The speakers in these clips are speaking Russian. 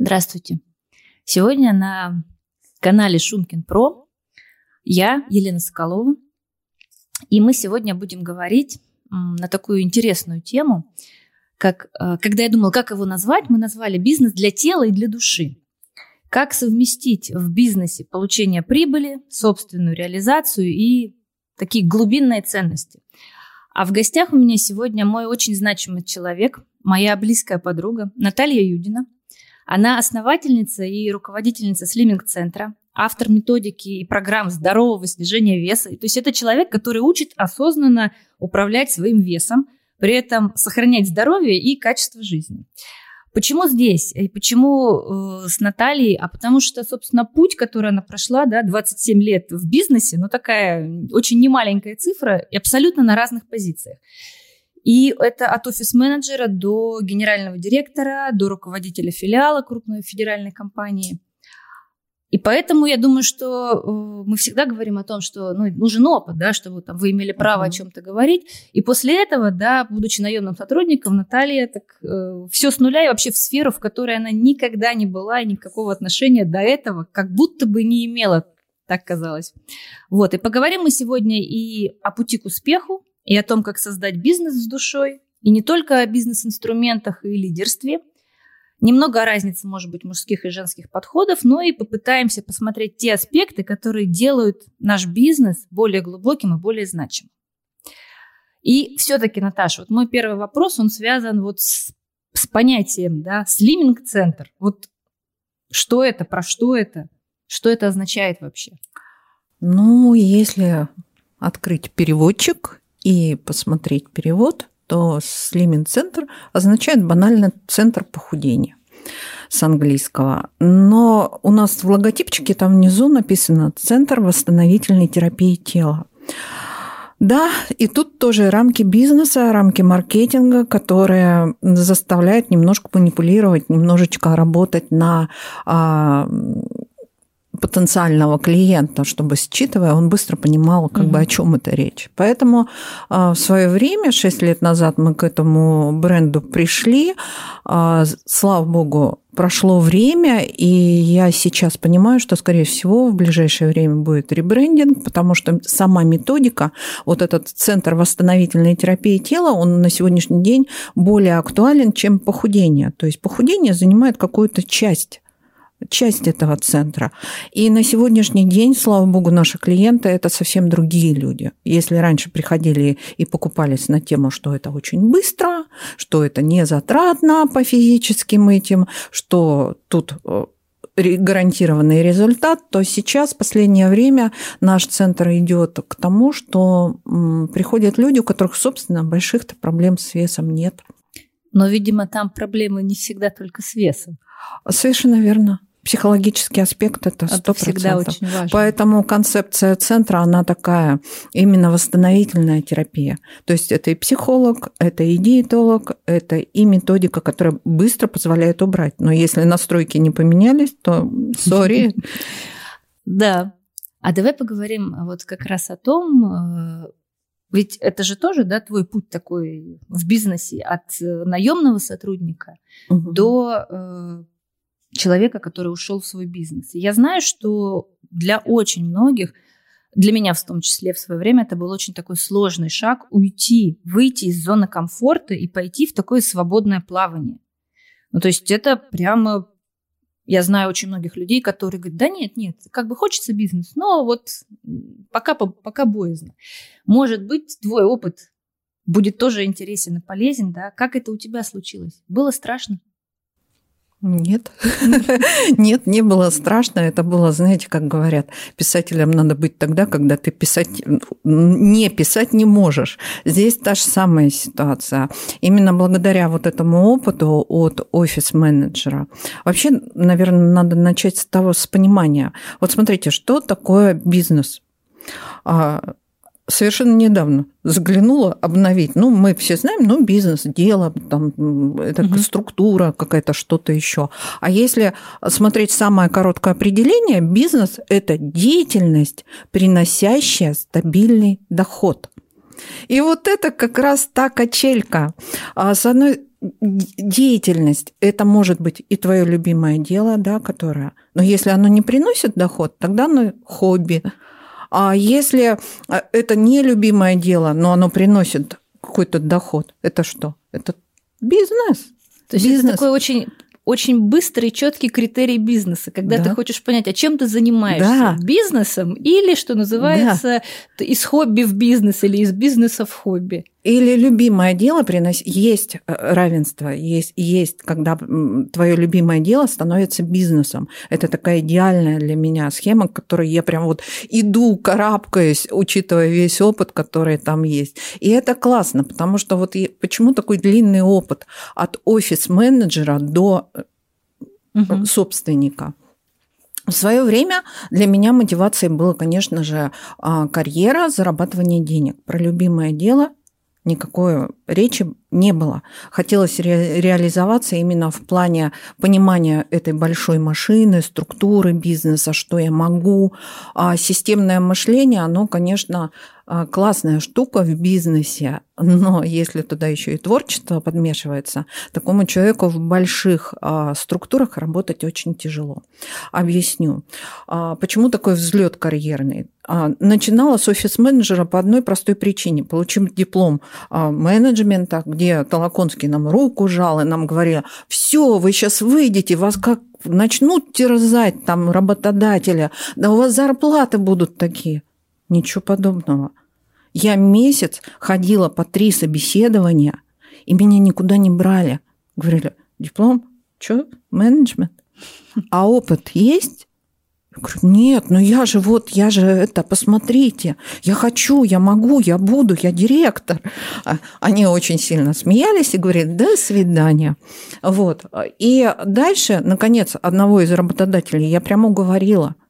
Здравствуйте. Сегодня на канале Шумкин Про я, Елена Соколова, и мы сегодня будем говорить на такую интересную тему, как, э, когда я думала, как его назвать, мы назвали бизнес для тела и для души. Как совместить в бизнесе получение прибыли, собственную реализацию и такие глубинные ценности. А в гостях у меня сегодня мой очень значимый человек, моя близкая подруга Наталья Юдина – она основательница и руководительница слиминг-центра, автор методики и программ здорового снижения веса. То есть это человек, который учит осознанно управлять своим весом, при этом сохранять здоровье и качество жизни. Почему здесь? И почему э, с Натальей? А потому что, собственно, путь, который она прошла, да, 27 лет в бизнесе, ну такая очень немаленькая цифра и абсолютно на разных позициях. И это от офис-менеджера до генерального директора, до руководителя филиала крупной федеральной компании. И поэтому я думаю, что э, мы всегда говорим о том, что ну, нужен опыт, да, чтобы там, вы имели право uh-huh. о чем-то говорить. И после этого, да, будучи наемным сотрудником, Наталья так э, все с нуля и вообще в сферу, в которой она никогда не была и никакого отношения до этого, как будто бы не имела, так казалось. Вот, и поговорим мы сегодня и о пути к успеху, и о том, как создать бизнес с душой, и не только о бизнес-инструментах и лидерстве. Немного о разнице, может быть, мужских и женских подходов, но и попытаемся посмотреть те аспекты, которые делают наш бизнес более глубоким и более значимым. И все-таки, Наташа, вот мой первый вопрос, он связан вот с, с понятием, да, слиминг-центр. Вот что это, про что это, что это означает вообще? Ну, если открыть переводчик и посмотреть перевод, то Slimming центр означает банально центр похудения с английского. Но у нас в логотипчике там внизу написано «Центр восстановительной терапии тела». Да, и тут тоже рамки бизнеса, рамки маркетинга, которые заставляют немножко манипулировать, немножечко работать на а, потенциального клиента, чтобы считывая, он быстро понимал, как mm-hmm. бы о чем это речь. Поэтому а, в свое время, 6 лет назад, мы к этому бренду пришли. А, слава богу, прошло время, и я сейчас понимаю, что, скорее всего, в ближайшее время будет ребрендинг, потому что сама методика, вот этот центр восстановительной терапии тела, он на сегодняшний день более актуален, чем похудение. То есть похудение занимает какую-то часть часть этого центра. И на сегодняшний день, слава богу, наши клиенты – это совсем другие люди. Если раньше приходили и покупались на тему, что это очень быстро, что это не затратно по физическим этим, что тут э, гарантированный результат, то сейчас, в последнее время, наш центр идет к тому, что приходят люди, у которых, собственно, больших-то проблем с весом нет. Но, видимо, там проблемы не всегда только с весом. Совершенно верно психологический аспект это сто процентов. Поэтому концепция центра, она такая именно восстановительная терапия. То есть это и психолог, это и диетолог, это и методика, которая быстро позволяет убрать. Но если настройки не поменялись, то сори. Да. А давай поговорим вот как раз о том, э, ведь это же тоже, да, твой путь такой в бизнесе от наемного сотрудника угу. до э, человека, который ушел в свой бизнес. Я знаю, что для очень многих, для меня в том числе в свое время, это был очень такой сложный шаг уйти, выйти из зоны комфорта и пойти в такое свободное плавание. Ну, то есть это прямо я знаю очень многих людей, которые говорят, да нет, нет, как бы хочется бизнес, но вот пока, пока боязно. Может быть, твой опыт будет тоже интересен и полезен, да? Как это у тебя случилось? Было страшно? Нет, нет, не было страшно. Это было, знаете, как говорят, писателям надо быть тогда, когда ты писать, не писать не можешь. Здесь та же самая ситуация. Именно благодаря вот этому опыту от офис-менеджера. Вообще, наверное, надо начать с того, с понимания. Вот смотрите, что такое бизнес? Совершенно недавно заглянула обновить. Ну, мы все знаем, ну, бизнес, дело, там, это угу. структура какая-то, что-то еще. А если смотреть самое короткое определение, бизнес – это деятельность, приносящая стабильный доход. И вот это как раз та качелька. А с одной деятельность, это может быть и твое любимое дело, да, которое... Но если оно не приносит доход, тогда оно хобби. А если э, это не любимое дело, но оно приносит какой-то доход, это что? Это бизнес. То есть бизнес. это такой очень очень быстрый, четкий критерий бизнеса, когда да. ты хочешь понять, а чем ты занимаешься, да. бизнесом или, что называется, да. из хобби в бизнес или из бизнеса в хобби. Или любимое дело приносит, есть э, равенство, есть, есть, когда твое любимое дело становится бизнесом. Это такая идеальная для меня схема, к которой я прям вот иду, карабкаюсь, учитывая весь опыт, который там есть. И это классно, потому что вот почему такой длинный опыт от офис-менеджера до угу. собственника. В свое время для меня мотивацией было, конечно же, а, карьера, зарабатывание денег. Про любимое дело никакой речи не было. Хотелось ре- реализоваться именно в плане понимания этой большой машины, структуры бизнеса, что я могу. А системное мышление, оно, конечно, классная штука в бизнесе, но если туда еще и творчество подмешивается, такому человеку в больших а, структурах работать очень тяжело. Объясню. А, почему такой взлет карьерный? Начинала с офис-менеджера по одной простой причине. Получив диплом менеджмента, где Толоконский нам руку жал и нам говорил, все, вы сейчас выйдете, вас как начнут терзать там работодателя, да у вас зарплаты будут такие. Ничего подобного. Я месяц ходила по три собеседования, и меня никуда не брали. Говорили, диплом? Что? Менеджмент? А опыт есть? Я говорю, нет, ну я же вот, я же это, посмотрите, я хочу, я могу, я буду, я директор. А они очень сильно смеялись и говорили, до свидания. Вот. И дальше, наконец, одного из работодателей я прямо уговорила –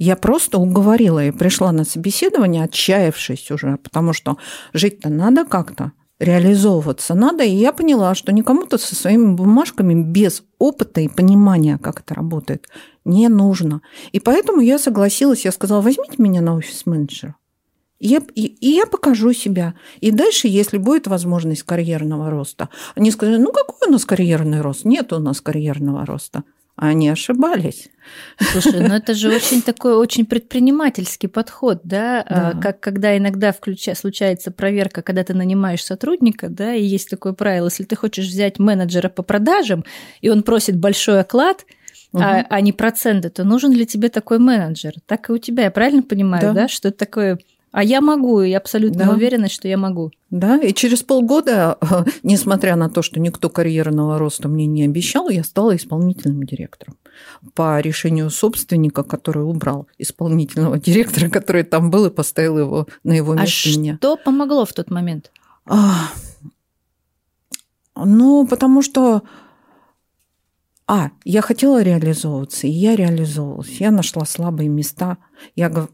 я просто уговорила и пришла на собеседование, отчаявшись уже, потому что жить-то надо как-то, реализовываться надо. И я поняла, что никому-то со своими бумажками без опыта и понимания, как это работает, не нужно. И поэтому я согласилась, я сказала, возьмите меня на офис-менеджера. Я, и, и я покажу себя. И дальше, если будет возможность карьерного роста, они сказали, ну какой у нас карьерный рост? Нет у нас карьерного роста они ошибались. Слушай, ну это же очень такой очень предпринимательский подход, да, а, да. как когда иногда включа, случается проверка, когда ты нанимаешь сотрудника, да, и есть такое правило, если ты хочешь взять менеджера по продажам, и он просит большой оклад, угу. а, а не проценты, то нужен ли тебе такой менеджер? Так и у тебя, я правильно понимаю, да, да что это такое а я могу, и абсолютно да. уверена, что я могу. Да, и через полгода, несмотря на то, что никто карьерного роста мне не обещал, я стала исполнительным директором. По решению собственника, который убрал исполнительного директора, который там был, и поставил его на его а место а меня. Что помогло в тот момент? А, ну, потому что а, я хотела реализовываться, и я реализовывалась. Я нашла слабые места. Я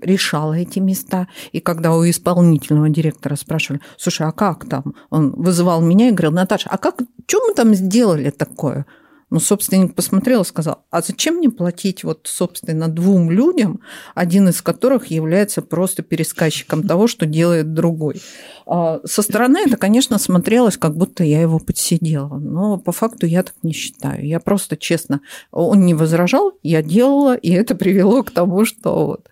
решала эти места. И когда у исполнительного директора спрашивали, слушай, а как там? Он вызывал меня и говорил, Наташа, а как, что мы там сделали такое? Ну, собственник посмотрел и сказал, а зачем мне платить вот, собственно, двум людям, один из которых является просто пересказчиком того, что делает другой. А со стороны это, конечно, смотрелось, как будто я его подсидела, но по факту я так не считаю. Я просто, честно, он не возражал, я делала, и это привело к тому, что вот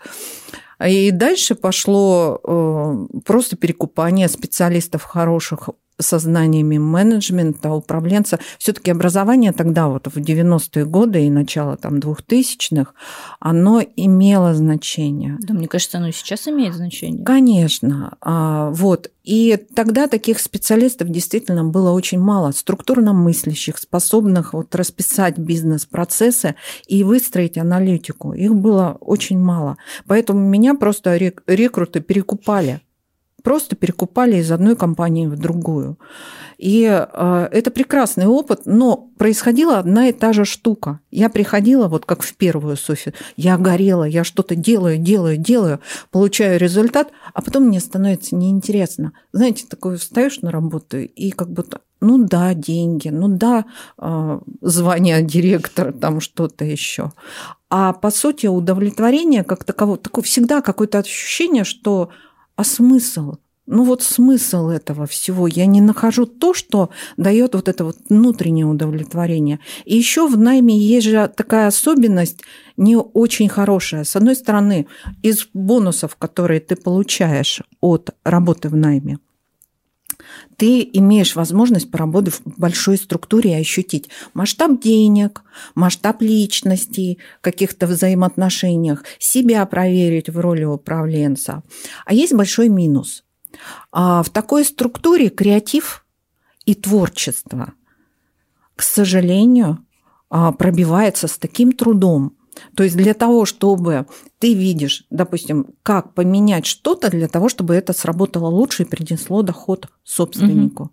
и дальше пошло э, просто перекупание специалистов хороших со знаниями менеджмента, управленца. Все-таки образование тогда, вот в 90-е годы и начало там 2000-х, оно имело значение. Да, мне кажется, оно и сейчас имеет значение. Конечно. А, вот. И тогда таких специалистов действительно было очень мало, структурно мыслящих, способных вот расписать бизнес-процессы и выстроить аналитику. Их было очень мало. Поэтому меня просто рекруты перекупали просто перекупали из одной компании в другую. И э, это прекрасный опыт, но происходила одна и та же штука. Я приходила, вот как в первую Софи, я горела, я что-то делаю, делаю, делаю, получаю результат, а потом мне становится неинтересно. Знаете, такое встаешь на работу и как будто ну да, деньги, ну да, э, звание директора, там что-то еще. А по сути удовлетворение как таково, такое всегда какое-то ощущение, что а смысл? ну вот смысл этого всего. Я не нахожу то, что дает вот это вот внутреннее удовлетворение. И еще в найме есть же такая особенность не очень хорошая. С одной стороны, из бонусов, которые ты получаешь от работы в найме, ты имеешь возможность поработать в большой структуре и ощутить масштаб денег, масштаб личности, каких-то взаимоотношениях, себя проверить в роли управленца. А есть большой минус. А в такой структуре креатив и творчество, к сожалению, а, пробивается с таким трудом, то есть для того, чтобы ты видишь, допустим, как поменять что-то для того, чтобы это сработало лучше и принесло доход собственнику. Угу.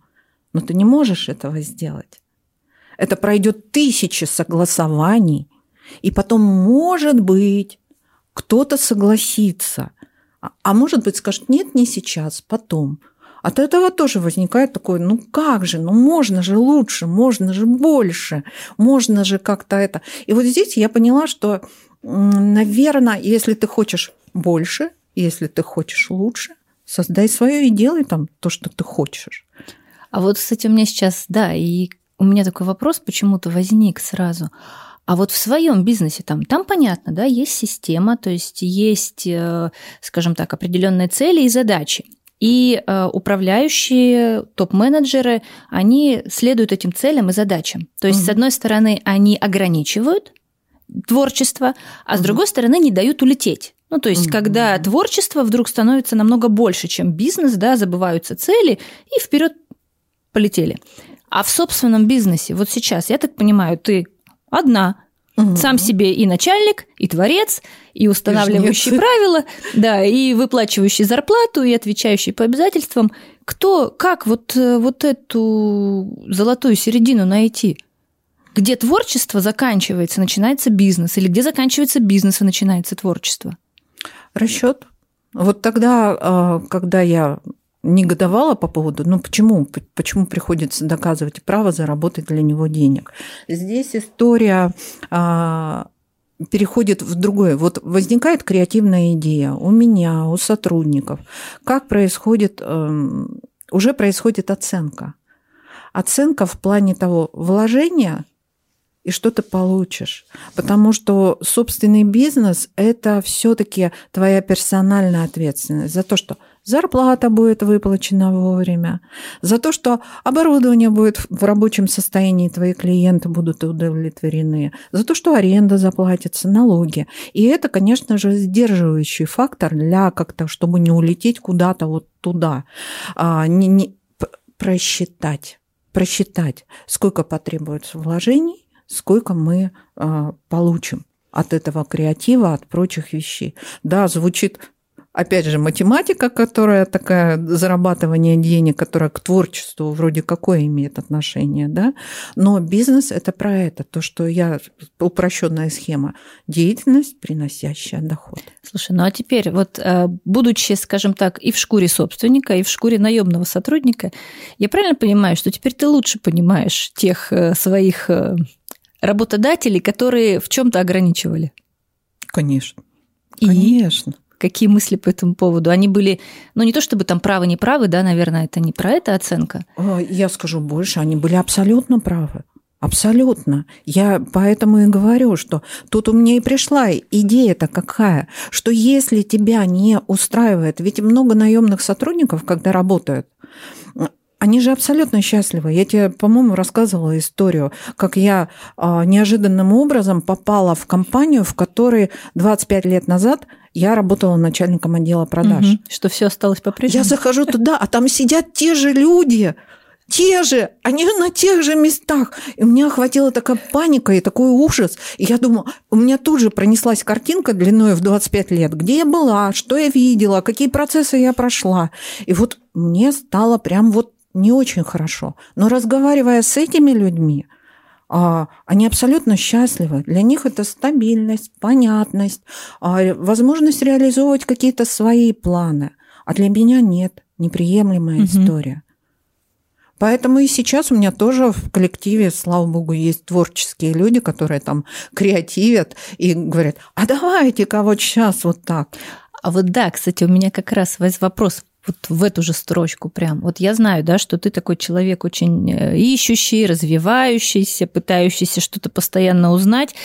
Но ты не можешь этого сделать. Это пройдет тысячи согласований, и потом, может быть, кто-то согласится, а, а может быть, скажет, нет, не сейчас, потом. От этого тоже возникает такое, ну как же, ну можно же лучше, можно же больше, можно же как-то это. И вот здесь я поняла, что, наверное, если ты хочешь больше, если ты хочешь лучше, создай свое и делай там то, что ты хочешь. А вот, кстати, у меня сейчас, да, и у меня такой вопрос почему-то возник сразу. А вот в своем бизнесе там, там понятно, да, есть система, то есть есть, э, скажем так, определенные цели и задачи. И э, управляющие, топ-менеджеры, они следуют этим целям и задачам. То есть, угу. с одной стороны, они ограничивают творчество, а угу. с другой стороны, не дают улететь. Ну, то есть, угу. когда творчество вдруг становится намного больше, чем бизнес, да, забываются цели и вперед полетели. А в собственном бизнесе, вот сейчас, я так понимаю, ты одна, Угу. Сам себе и начальник, и творец, и устанавливающий правила, да, и выплачивающий зарплату, и отвечающий по обязательствам. Кто, как вот, э, вот эту золотую середину найти? Где творчество заканчивается, начинается бизнес, или где заканчивается бизнес и начинается творчество? Расчет. Вот тогда, а, когда я негодовала по поводу, ну почему, почему приходится доказывать право заработать для него денег. Здесь история а, переходит в другое. Вот возникает креативная идея у меня, у сотрудников. Как происходит, эм, уже происходит оценка. Оценка в плане того вложения и что ты получишь. Потому что собственный бизнес – это все таки твоя персональная ответственность за то, что зарплата будет выплачена вовремя, за то, что оборудование будет в рабочем состоянии, твои клиенты будут удовлетворены, за то, что аренда заплатится, налоги. И это, конечно же, сдерживающий фактор для как-то, чтобы не улететь куда-то вот туда, а, не, не, просчитать, просчитать, сколько потребуется вложений, сколько мы а, получим от этого креатива, от прочих вещей. Да, звучит опять же, математика, которая такая, зарабатывание денег, которая к творчеству вроде какое имеет отношение, да, но бизнес – это про это, то, что я, упрощенная схема, деятельность, приносящая доход. Слушай, ну а теперь вот, э, будучи, скажем так, и в шкуре собственника, и в шкуре наемного сотрудника, я правильно понимаю, что теперь ты лучше понимаешь тех э, своих э, работодателей, которые в чем-то ограничивали? Конечно. И? Конечно. Какие мысли по этому поводу? Они были, ну не то чтобы там правы, не правы, да, наверное, это не про это оценка. Я скажу больше, они были абсолютно правы. Абсолютно. Я поэтому и говорю, что тут у меня и пришла идея-то какая, что если тебя не устраивает, ведь много наемных сотрудников, когда работают, они же абсолютно счастливы. Я тебе, по-моему, рассказывала историю, как я а, неожиданным образом попала в компанию, в которой 25 лет назад я работала начальником отдела продаж. Угу. Что все осталось по-прежнему? Я захожу туда, а там сидят те же люди, те же, они на тех же местах. И у меня охватила такая паника и такой ужас. И я думаю, у меня тут же пронеслась картинка длиной в 25 лет, где я была, что я видела, какие процессы я прошла. И вот мне стало прям вот не очень хорошо. Но разговаривая с этими людьми, а, они абсолютно счастливы. Для них это стабильность, понятность, а, возможность реализовывать какие-то свои планы. А для меня нет, неприемлемая угу. история. Поэтому и сейчас у меня тоже в коллективе, слава богу, есть творческие люди, которые там креативят и говорят, а давайте-ка вот сейчас вот так. А вот да, кстати, у меня как раз вопрос вот в эту же строчку прям. Вот я знаю, да, что ты такой человек очень э, ищущий, развивающийся, пытающийся что-то постоянно узнать.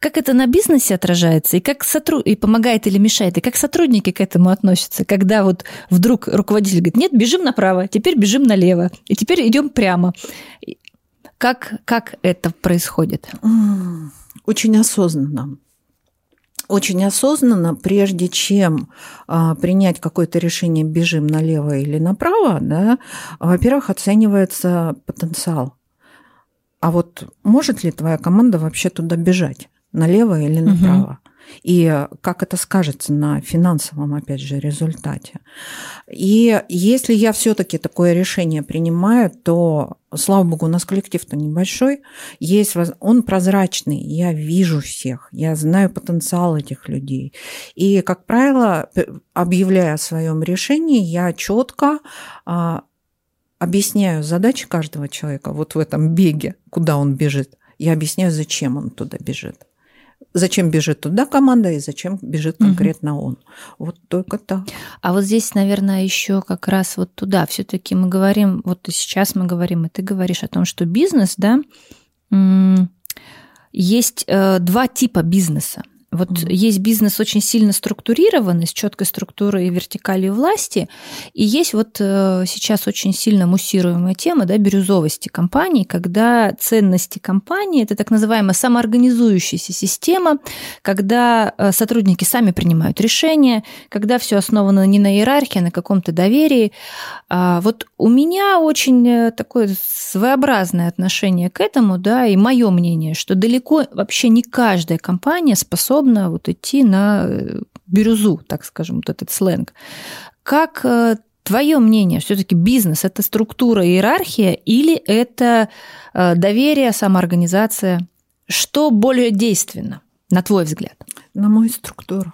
Как это на бизнесе отражается, и как сотруд... и помогает или мешает, и как сотрудники к этому относятся, когда вот вдруг руководитель говорит, нет, бежим направо, теперь бежим налево, и теперь идем прямо. Как, как это происходит? Очень осознанно очень осознанно, прежде чем а, принять какое-то решение, бежим налево или направо, да, во-первых, оценивается потенциал. А вот может ли твоя команда вообще туда бежать, налево или направо? Угу и как это скажется на финансовом, опять же, результате. И если я все-таки такое решение принимаю, то, слава богу, у нас коллектив-то небольшой, есть, он прозрачный, я вижу всех, я знаю потенциал этих людей. И, как правило, объявляя о своем решении, я четко а, объясняю задачи каждого человека вот в этом беге, куда он бежит. Я объясняю, зачем он туда бежит зачем бежит туда команда и зачем бежит конкретно угу. он. Вот только так. А вот здесь, наверное, еще как раз вот туда. Все-таки мы говорим, вот сейчас мы говорим, и ты говоришь о том, что бизнес, да, есть э, два типа бизнеса. Вот mm-hmm. есть бизнес очень сильно структурированный, с четкой структурой и вертикалью власти, и есть вот э, сейчас очень сильно муссируемая тема да, бирюзовости компании, когда ценности компании – это так называемая самоорганизующаяся система, когда э, сотрудники сами принимают решения, когда все основано не на иерархии, а на каком-то доверии. А вот у меня очень э, такое своеобразное отношение к этому, да, и мое мнение, что далеко вообще не каждая компания способна способна вот идти на э, бирюзу, так скажем, вот этот сленг. Как э, твое мнение, все-таки бизнес это структура, иерархия или это э, доверие, самоорганизация? Что более действенно, на твой взгляд? На мой структура.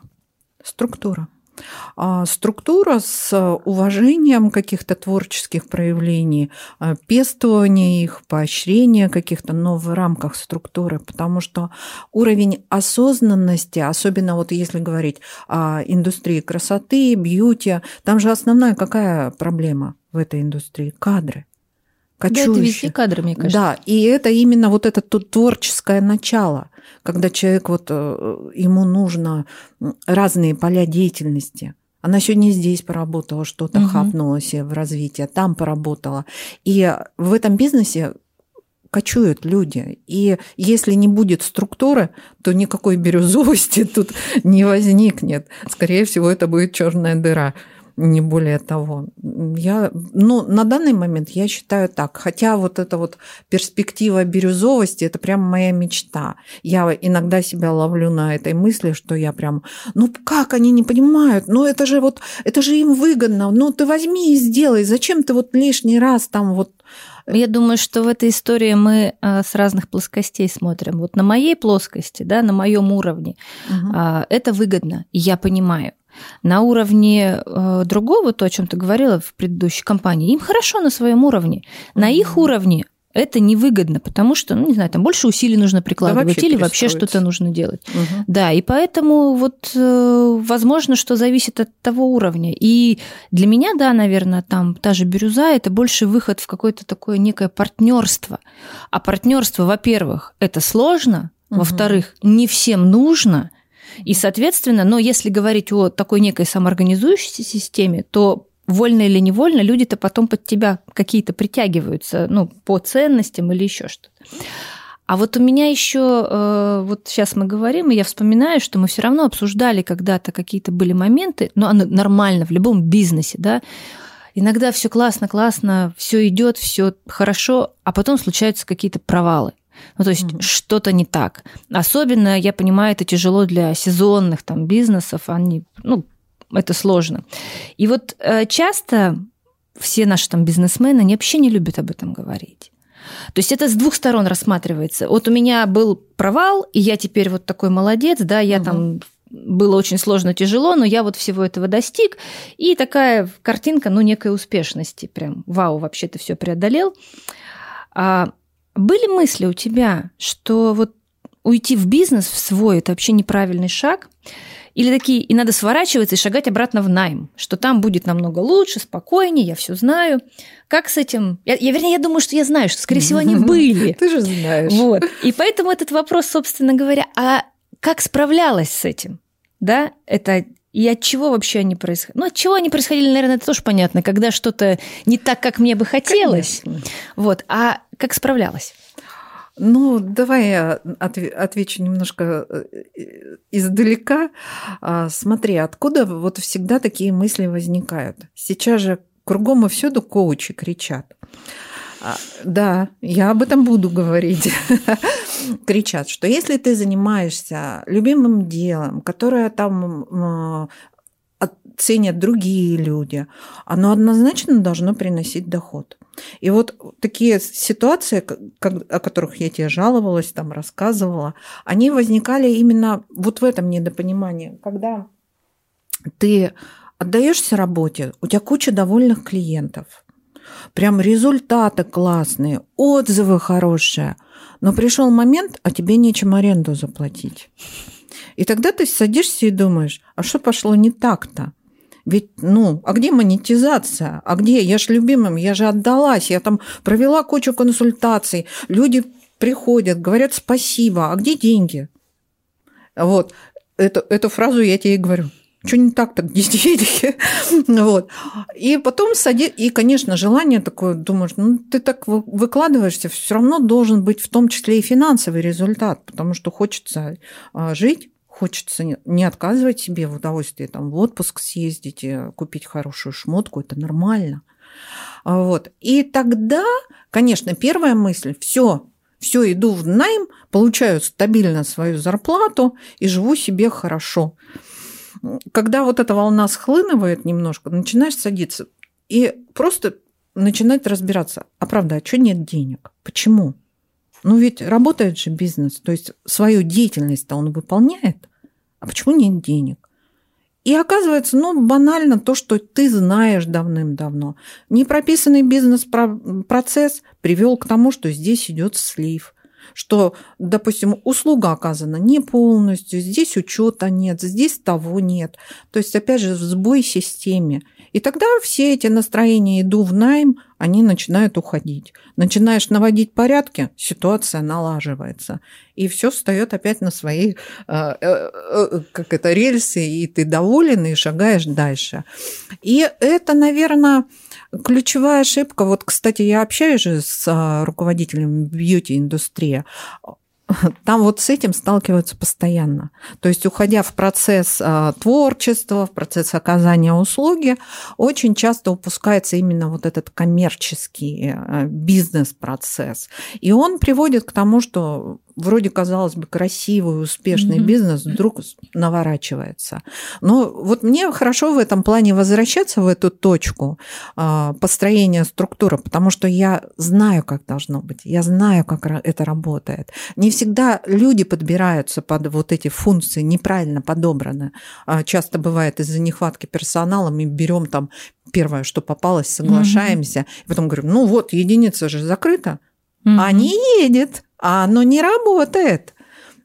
Структура. А, структура с уважением каких-то творческих проявлений, а, пестование их, поощрение каких-то, но в рамках структуры, потому что уровень осознанности, особенно вот если говорить о индустрии красоты, бьюти, там же основная какая проблема в этой индустрии? Кадры кочующих. Да, это везде кадры, мне кажется. Да, и это именно вот это творческое начало, когда человек вот э, ему нужно разные поля деятельности. Она сегодня здесь поработала, что-то угу. хапнула себе в развитие, там поработала. И в этом бизнесе кочуют люди. И если не будет структуры, то никакой бирюзовости тут не возникнет. Скорее всего, это будет черная дыра не более того. Я, ну, на данный момент я считаю так. Хотя вот эта вот перспектива бирюзовости, это прям моя мечта. Я иногда себя ловлю на этой мысли, что я прям, ну как они не понимают? Ну это же вот, это же им выгодно. Ну ты возьми и сделай. Зачем ты вот лишний раз там вот я думаю, что в этой истории мы э, с разных плоскостей смотрим. Вот на моей плоскости, да, на моем уровне угу. это выгодно, я понимаю. На уровне э, другого, то, о чем ты говорила в предыдущей компании, им хорошо на своем уровне. На их уровне это невыгодно, потому что, ну, не знаю, там больше усилий нужно прикладывать да вообще или вообще что-то нужно делать. Угу. Да, и поэтому вот э, возможно, что зависит от того уровня. И для меня, да, наверное, там та же бирюза это больше выход в какое-то такое некое партнерство. А партнерство, во-первых, это сложно, угу. во-вторых, не всем нужно. И, соответственно, но если говорить о такой некой самоорганизующейся системе, то вольно или невольно люди-то потом под тебя какие-то притягиваются, ну, по ценностям или еще что-то. А вот у меня еще, э, вот сейчас мы говорим, и я вспоминаю, что мы все равно обсуждали когда-то какие-то были моменты, но оно нормально в любом бизнесе, да, иногда все классно, классно, все идет, все хорошо, а потом случаются какие-то провалы. Ну, то есть mm-hmm. что-то не так. Особенно, я понимаю, это тяжело для сезонных там бизнесов, они, ну, это сложно. И вот э, часто все наши там бизнесмены, они вообще не любят об этом говорить. То есть это с двух сторон рассматривается. Вот у меня был провал, и я теперь вот такой молодец, да, я угу. там было очень сложно, тяжело, но я вот всего этого достиг. И такая картинка, ну, некой успешности. Прям, вау, вообще ты все преодолел. А были мысли у тебя, что вот уйти в бизнес в свой, это вообще неправильный шаг. Или такие, и надо сворачиваться и шагать обратно в найм, что там будет намного лучше, спокойнее, я все знаю. Как с этим? Я, я, вернее, я думаю, что я знаю, что, скорее всего, они были. Ты же знаешь. Вот. И поэтому этот вопрос, собственно говоря, а как справлялась с этим? Да, это и от чего вообще они происходили? Ну, от чего они происходили, наверное, это тоже понятно, когда что-то не так, как мне бы хотелось. Конечно. Вот. А как справлялась? Ну, давай я отвечу немножко э, издалека. А, смотри, откуда вот всегда такие мысли возникают? Сейчас же кругом и всюду коучи кричат. А, да, я об этом буду говорить. Кричат, что если ты занимаешься любимым делом, которое там ценят другие люди, оно однозначно должно приносить доход. И вот такие ситуации, о которых я тебе жаловалась, там рассказывала, они возникали именно вот в этом недопонимании, когда ты отдаешься работе, у тебя куча довольных клиентов, прям результаты классные, отзывы хорошие, но пришел момент, а тебе нечем аренду заплатить. И тогда ты садишься и думаешь, а что пошло не так-то? Ведь, ну, а где монетизация? А где? Я же любимым, я же отдалась, я там провела кучу консультаций, люди приходят, говорят спасибо, а где деньги? Вот, эту, эту фразу я тебе и говорю. Что не так-то, где деньги? вот. И потом сади... И, конечно, желание такое, думаешь, ну, ты так выкладываешься, все равно должен быть в том числе и финансовый результат, потому что хочется а, жить, хочется не отказывать себе в удовольствии там, в отпуск съездить, купить хорошую шмотку, это нормально. А вот. И тогда, конечно, первая мысль, все, все, иду в найм, получаю стабильно свою зарплату и живу себе хорошо. Когда вот эта волна схлынывает немножко, начинаешь садиться и просто начинать разбираться, а правда, а что нет денег? Почему? Ну ведь работает же бизнес, то есть свою деятельность-то он выполняет, а почему нет денег? И оказывается, ну, банально то, что ты знаешь давным-давно. Непрописанный бизнес-процесс привел к тому, что здесь идет слив что, допустим, услуга оказана не полностью, здесь учета нет, здесь того нет. То есть, опять же, сбой в системе. И тогда все эти настроения «иду в найм», они начинают уходить. Начинаешь наводить порядки, ситуация налаживается. И все встает опять на свои э, э, э, как это, рельсы, и ты доволен, и шагаешь дальше. И это, наверное, ключевая ошибка. Вот, кстати, я общаюсь же с а, руководителем бьюти-индустрии там вот с этим сталкиваются постоянно. То есть, уходя в процесс а, творчества, в процесс оказания услуги, очень часто упускается именно вот этот коммерческий а, бизнес-процесс. И он приводит к тому, что вроде, казалось бы, красивый, успешный mm-hmm. бизнес вдруг наворачивается. Но вот мне хорошо в этом плане возвращаться в эту точку э, построения структуры, потому что я знаю, как должно быть, я знаю, как это работает. Не всегда люди подбираются под вот эти функции, неправильно подобраны. А часто бывает из-за нехватки персонала мы берем там первое, что попалось, соглашаемся, mm-hmm. и потом говорим, ну вот, единица же закрыта, mm-hmm. а не едет а оно не работает.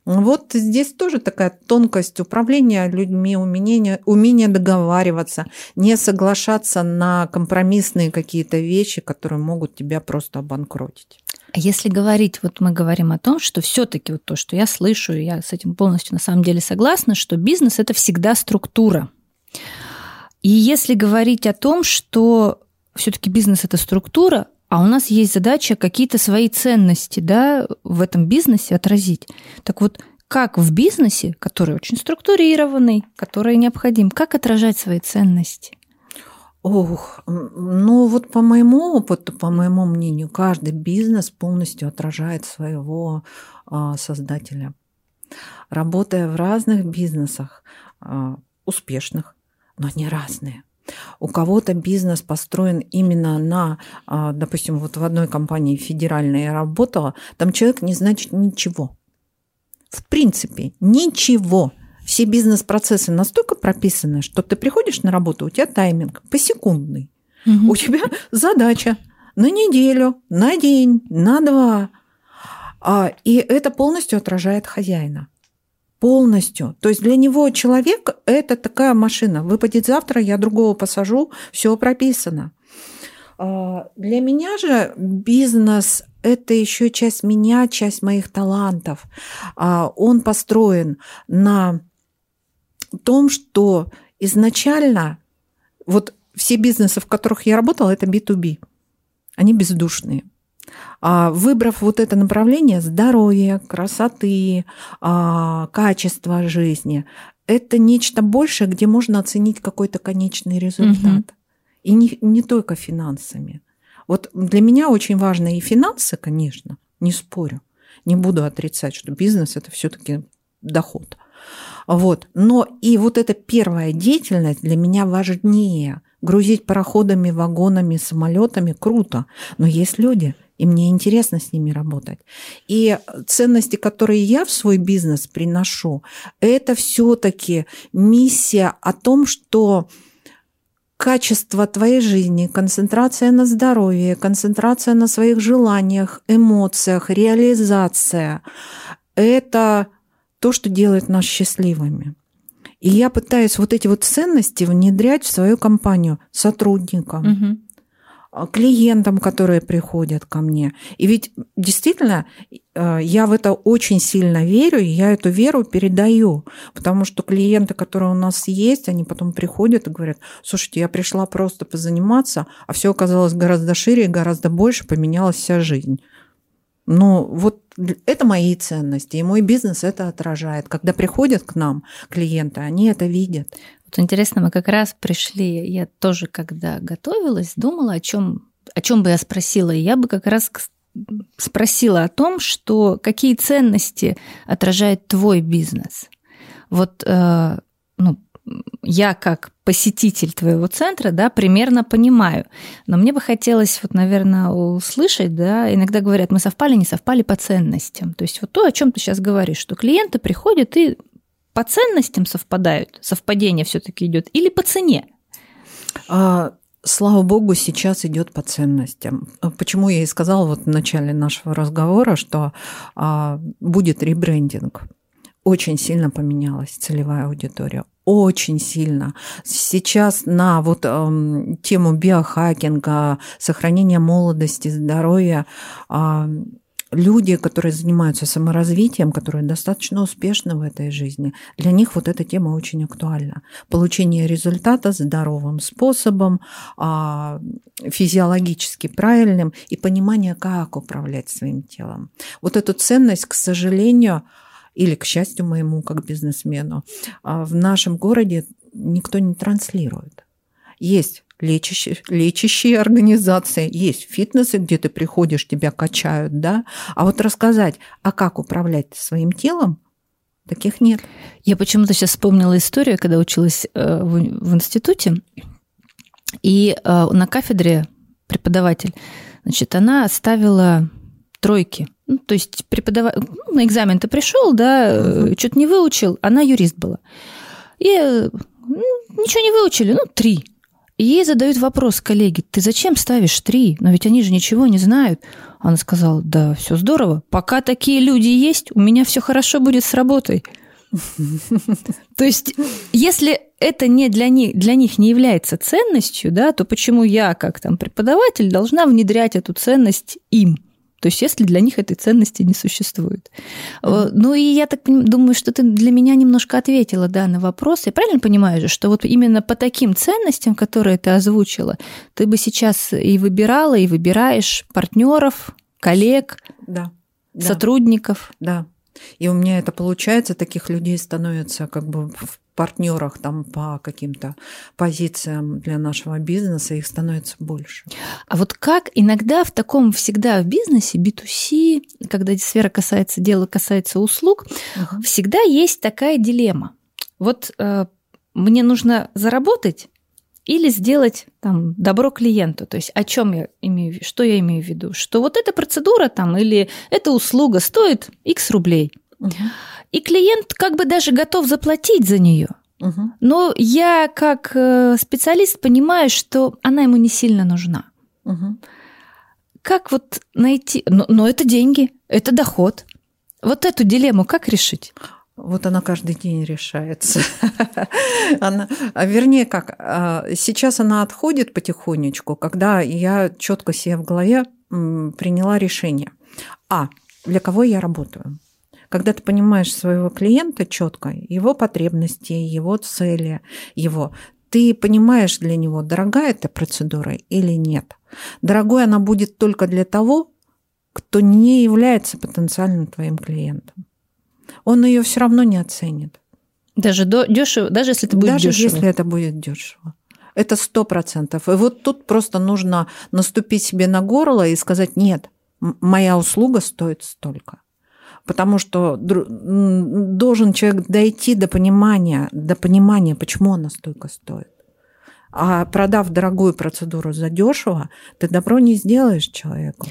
Вот здесь тоже такая тонкость управления людьми, умение, умение договариваться, не соглашаться на компромиссные какие-то вещи, которые могут тебя просто обанкротить. А если говорить, вот мы говорим о том, что все-таки вот то, что я слышу, я с этим полностью на самом деле согласна, что бизнес это всегда структура. И если говорить о том, что все-таки бизнес это структура, а у нас есть задача какие-то свои ценности да, в этом бизнесе отразить. Так вот, как в бизнесе, который очень структурированный, который необходим, как отражать свои ценности? Ох, ну вот по моему опыту, по моему мнению, каждый бизнес полностью отражает своего а, создателя. Работая в разных бизнесах, а, успешных, но они разные – у кого-то бизнес построен именно на, а, допустим, вот в одной компании федеральной я работала, там человек не значит ничего. В принципе, ничего. Все бизнес-процессы настолько прописаны, что ты приходишь на работу, у тебя тайминг посекундный. Угу. У тебя задача на неделю, на день, на два. А, и это полностью отражает хозяина. Полностью. То есть для него человек – это такая машина. Выпадет завтра, я другого посажу, все прописано. А, для меня же бизнес – это еще часть меня, часть моих талантов. А, он построен на том, что изначально вот все бизнесы, в которых я работала, это B2B. Они бездушные. А выбрав вот это направление здоровья, красоты, а, качества жизни, это нечто большее, где можно оценить какой-то конечный результат. Угу. И не, не только финансами. Вот для меня очень важны и финансы, конечно, не спорю. Не буду отрицать, что бизнес это все-таки доход. Вот. Но и вот эта первая деятельность для меня важнее. Грузить пароходами, вагонами, самолетами круто. Но есть люди, и мне интересно с ними работать. И ценности, которые я в свой бизнес приношу, это все-таки миссия о том, что качество твоей жизни, концентрация на здоровье, концентрация на своих желаниях, эмоциях, реализация – это то, что делает нас счастливыми. И я пытаюсь вот эти вот ценности внедрять в свою компанию сотрудникам, угу. Клиентам, которые приходят ко мне. И ведь действительно э, я в это очень сильно верю, и я эту веру передаю, потому что клиенты, которые у нас есть, они потом приходят и говорят, слушайте, я пришла просто позаниматься, а все оказалось гораздо шире, гораздо больше, поменялась вся жизнь. Но вот это мои ценности, и мой бизнес это отражает. Когда приходят к нам клиенты, они это видят. Вот интересно, мы как раз пришли, я тоже, когда готовилась, думала, о чем, о чем бы я спросила. И я бы как раз спросила о том, что какие ценности отражает твой бизнес. Вот э, ну, я как посетитель твоего центра, да, примерно понимаю. Но мне бы хотелось, вот, наверное, услышать, да, иногда говорят, мы совпали, не совпали по ценностям. То есть вот то, о чем ты сейчас говоришь, что клиенты приходят и по ценностям совпадают, совпадение все-таки идет, или по цене? А, слава богу, сейчас идет по ценностям. Почему я и сказала вот в начале нашего разговора, что а, будет ребрендинг очень сильно поменялась целевая аудитория, очень сильно. Сейчас на вот э, тему биохакинга, сохранения молодости, здоровья э, люди, которые занимаются саморазвитием, которые достаточно успешны в этой жизни, для них вот эта тема очень актуальна. Получение результата здоровым способом, э, физиологически правильным и понимание, как управлять своим телом. Вот эту ценность, к сожалению, или, к счастью моему, как бизнесмену, а в нашем городе никто не транслирует. Есть лечащие, лечащие организации, есть фитнесы, где ты приходишь, тебя качают, да, а вот рассказать, а как управлять своим телом, таких нет. Я почему-то сейчас вспомнила историю, когда училась э, в институте, и э, на кафедре преподаватель, значит, она ставила тройки. Ну, то есть преподаватель, ну, на экзамен ты пришел, да, uh-huh. что-то не выучил, она юрист была. И ничего не выучили, ну, три. И ей задают вопрос коллеги, ты зачем ставишь три? Но ведь они же ничего не знают. Она сказала, да, все здорово. Пока такие люди есть, у меня все хорошо будет с работой. То есть, если это не для них, для них не является ценностью, да, то почему я, как там преподаватель, должна внедрять эту ценность им? То есть если для них этой ценности не существует. Mm-hmm. Ну и я так думаю, что ты для меня немножко ответила да, на вопрос. Я правильно понимаю же, что вот именно по таким ценностям, которые ты озвучила, ты бы сейчас и выбирала, и выбираешь партнеров, коллег, да. сотрудников. Да. И у меня это получается, таких людей становится как бы в партнерах там по каким-то позициям для нашего бизнеса, их становится больше. А вот как иногда в таком всегда в бизнесе B2C, когда сфера касается дела, касается услуг, uh всегда есть такая дилемма. Вот э, мне нужно заработать или сделать там добро клиенту. То есть о чем я имею, что я имею в виду? Что вот эта процедура там или эта услуга стоит X рублей. Угу. И клиент как бы даже готов заплатить за нее. Угу. Но я как э, специалист понимаю, что она ему не сильно нужна. Угу. как вот найти... Но, но это деньги, это доход. Вот эту дилемму как решить? Вот она каждый день решается. она, а вернее, как, а, сейчас она отходит потихонечку, когда я четко себе в голове приняла решение. А, для кого я работаю? Когда ты понимаешь своего клиента четко, его потребности, его цели, его, ты понимаешь для него, дорогая эта процедура или нет. Дорогой она будет только для того, кто не является потенциальным твоим клиентом он ее все равно не оценит. Даже до, дешево, даже если это будет даже дешево. если это будет дешево. Это сто процентов. И вот тут просто нужно наступить себе на горло и сказать, нет, моя услуга стоит столько. Потому что должен человек дойти до понимания, до понимания, почему она столько стоит. А продав дорогую процедуру за дешево, ты добро не сделаешь человеку.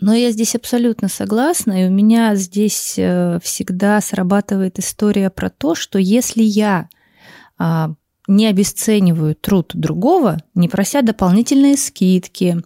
Но я здесь абсолютно согласна, и у меня здесь э, всегда срабатывает история про то, что если я а, не обесцениваю труд другого, не прося дополнительные скидки,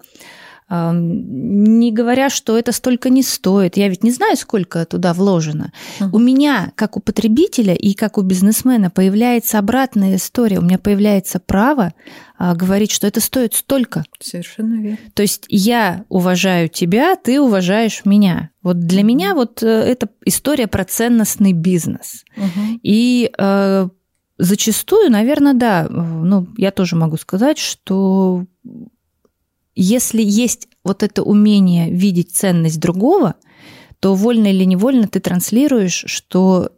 не говоря, что это столько не стоит. Я ведь не знаю, сколько туда вложено. Uh-huh. У меня, как у потребителя и как у бизнесмена, появляется обратная история. У меня появляется право а, говорить, что это стоит столько. Совершенно верно. То есть я уважаю тебя, ты уважаешь меня. Вот для uh-huh. меня вот э, это история про ценностный бизнес. Uh-huh. И э, зачастую, наверное, да, ну, я тоже могу сказать, что если есть вот это умение видеть ценность другого, то вольно или невольно ты транслируешь, что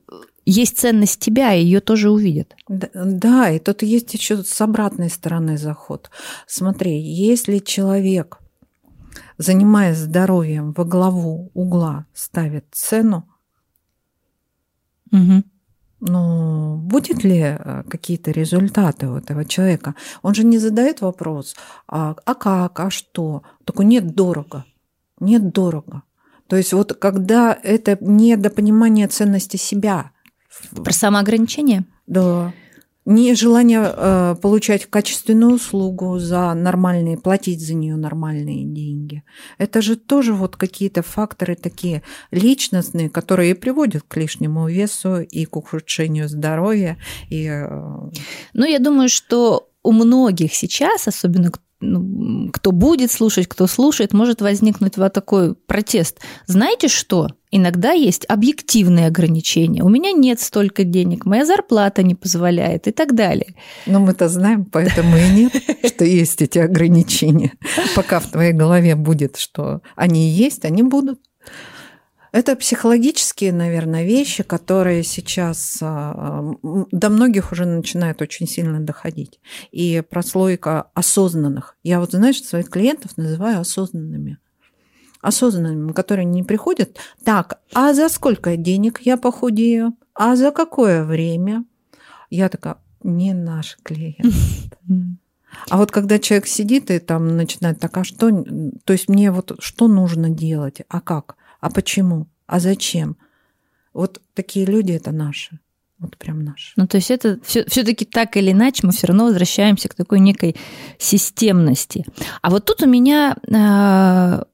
есть ценность тебя, и ее тоже увидят. Да, да, и тут есть еще с обратной стороны заход. Смотри, если человек, занимаясь здоровьем, во главу угла ставит цену, угу ну, будет ли э, какие-то результаты у этого человека? Он же не задает вопрос, а, а как, а что? Только нет дорого, нет дорого. То есть вот когда это не до понимания ценности себя. Про самоограничение? Да нежелание э, получать качественную услугу за нормальные, платить за нее нормальные деньги. Это же тоже вот какие-то факторы такие личностные, которые приводят к лишнему весу и к ухудшению здоровья. И... Э, ну, я думаю, что у многих сейчас, особенно ну, кто будет слушать, кто слушает, может возникнуть вот такой протест. Знаете что? Иногда есть объективные ограничения. У меня нет столько денег, моя зарплата не позволяет и так далее. Но мы-то знаем, поэтому и нет, что есть эти ограничения. Пока в твоей голове будет, что они есть, они будут. Это психологические, наверное, вещи, которые сейчас а, до многих уже начинают очень сильно доходить. И прослойка осознанных. Я вот, знаешь, своих клиентов называю осознанными. Осознанными, которые не приходят. Так, а за сколько денег я похудею? А за какое время? Я такая, не наш клиент. А вот когда человек сидит и там начинает, так, а что, то есть мне вот что нужно делать, а как? А почему? А зачем? Вот такие люди это наши. Вот прям наши. Ну, то есть это все-таки так или иначе мы все равно возвращаемся к такой некой системности. А вот тут у меня э,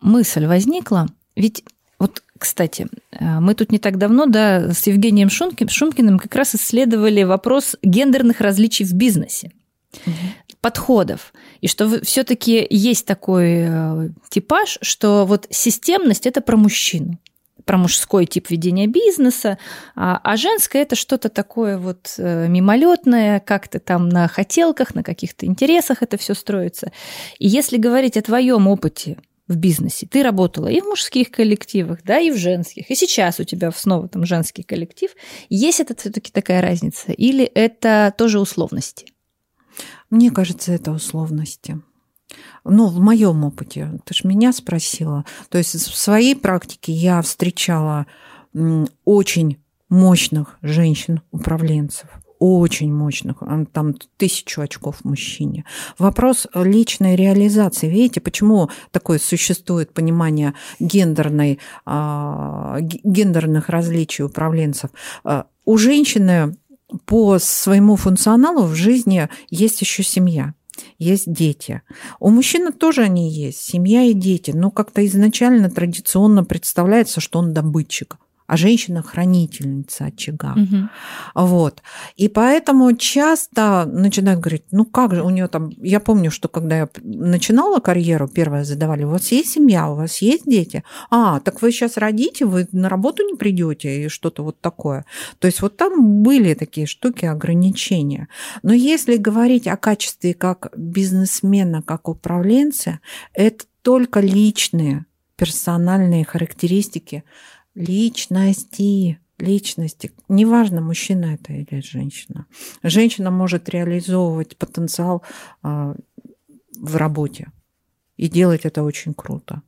мысль возникла, ведь вот, кстати, э, мы тут не так давно, да, с Евгением Шумкин, Шумкиным как раз исследовали вопрос гендерных различий в бизнесе подходов. И что все-таки есть такой э, типаж, что вот системность это про мужчину про мужской тип ведения бизнеса, а, а женское это что-то такое вот э, мимолетное, как-то там на хотелках, на каких-то интересах это все строится. И если говорить о твоем опыте в бизнесе, ты работала и в мужских коллективах, да, и в женских, и сейчас у тебя снова там женский коллектив, есть это все-таки такая разница, или это тоже условности? Мне кажется, это условности. Ну, в моем опыте, ты же меня спросила. То есть в своей практике я встречала очень мощных женщин-управленцев, очень мощных, там тысячу очков мужчине. Вопрос личной реализации. Видите, почему такое существует понимание гендерной, а, гендерных различий управленцев? А, у женщины по своему функционалу в жизни есть еще семья. есть дети. У мужчины тоже они есть, семья и дети, но как-то изначально традиционно представляется, что он добытчик а женщина хранительница очага. Угу. Вот. И поэтому часто начинают говорить, ну как же у нее там, я помню, что когда я начинала карьеру, первое задавали, у вас есть семья, у вас есть дети? А, так вы сейчас родите, вы на работу не придете и что-то вот такое. То есть вот там были такие штуки, ограничения. Но если говорить о качестве как бизнесмена, как управленца, это только личные персональные характеристики, личности, личности. Неважно, мужчина это или женщина. Женщина может реализовывать потенциал а, в работе и делать это очень круто.